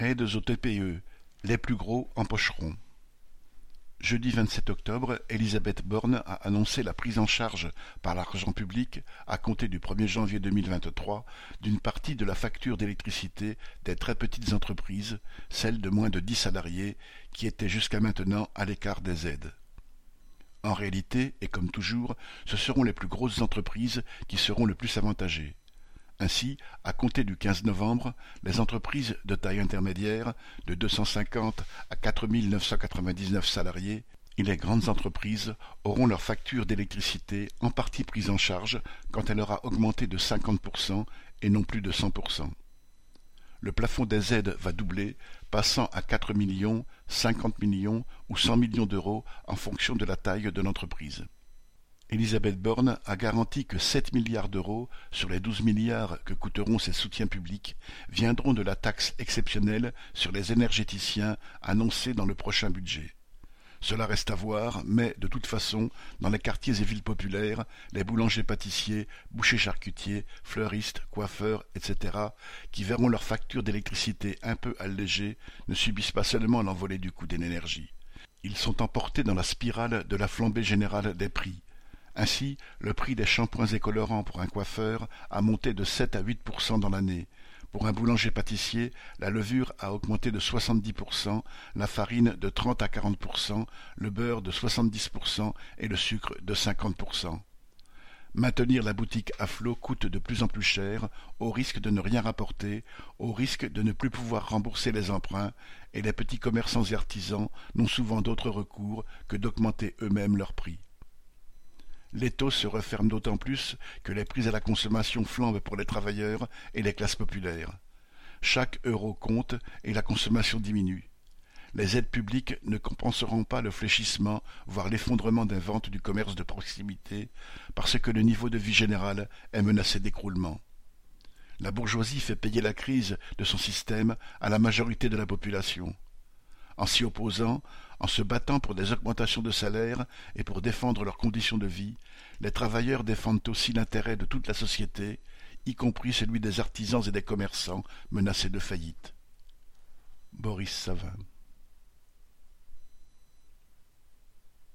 Aides aux TPE, les plus gros empocheront. Jeudi 27 octobre, Elisabeth Borne a annoncé la prise en charge par l'argent public, à compter du 1er janvier 2023, d'une partie de la facture d'électricité des très petites entreprises, celles de moins de 10 salariés, qui étaient jusqu'à maintenant à l'écart des aides. En réalité, et comme toujours, ce seront les plus grosses entreprises qui seront le plus avantagées. Ainsi, à compter du 15 novembre, les entreprises de taille intermédiaire, de 250 à 4 999 salariés, et les grandes entreprises auront leur facture d'électricité en partie prise en charge quand elle aura augmenté de 50% et non plus de 100%. Le plafond des aides va doubler, passant à 4 millions, 50 millions ou 100 millions d'euros en fonction de la taille de l'entreprise. Elisabeth Borne a garanti que sept milliards d'euros sur les douze milliards que coûteront ces soutiens publics viendront de la taxe exceptionnelle sur les énergéticiens annoncée dans le prochain budget. Cela reste à voir, mais de toute façon, dans les quartiers et villes populaires, les boulangers-pâtissiers, bouchers-charcutiers, fleuristes, coiffeurs, etc., qui verront leur facture d'électricité un peu allégée, ne subissent pas seulement l'envolée du coût de l'énergie. Ils sont emportés dans la spirale de la flambée générale des prix, ainsi, le prix des shampoings et colorants pour un coiffeur a monté de sept à huit pour cent dans l'année. Pour un boulanger-pâtissier, la levure a augmenté de 70%, la farine de 30 à 40%, le beurre de 70% et le sucre de 50%. Maintenir la boutique à flot coûte de plus en plus cher, au risque de ne rien rapporter, au risque de ne plus pouvoir rembourser les emprunts, et les petits commerçants et artisans n'ont souvent d'autre recours que d'augmenter eux-mêmes leurs prix. L'étau se referme d'autant plus que les prix à la consommation flambent pour les travailleurs et les classes populaires. Chaque euro compte et la consommation diminue. Les aides publiques ne compenseront pas le fléchissement, voire l'effondrement des ventes du commerce de proximité, parce que le niveau de vie général est menacé d'écroulement. La bourgeoisie fait payer la crise de son système à la majorité de la population. En s'y opposant, en se battant pour des augmentations de salaire et pour défendre leurs conditions de vie, les travailleurs défendent aussi l'intérêt de toute la société, y compris celui des artisans et des commerçants menacés de faillite. Boris Savin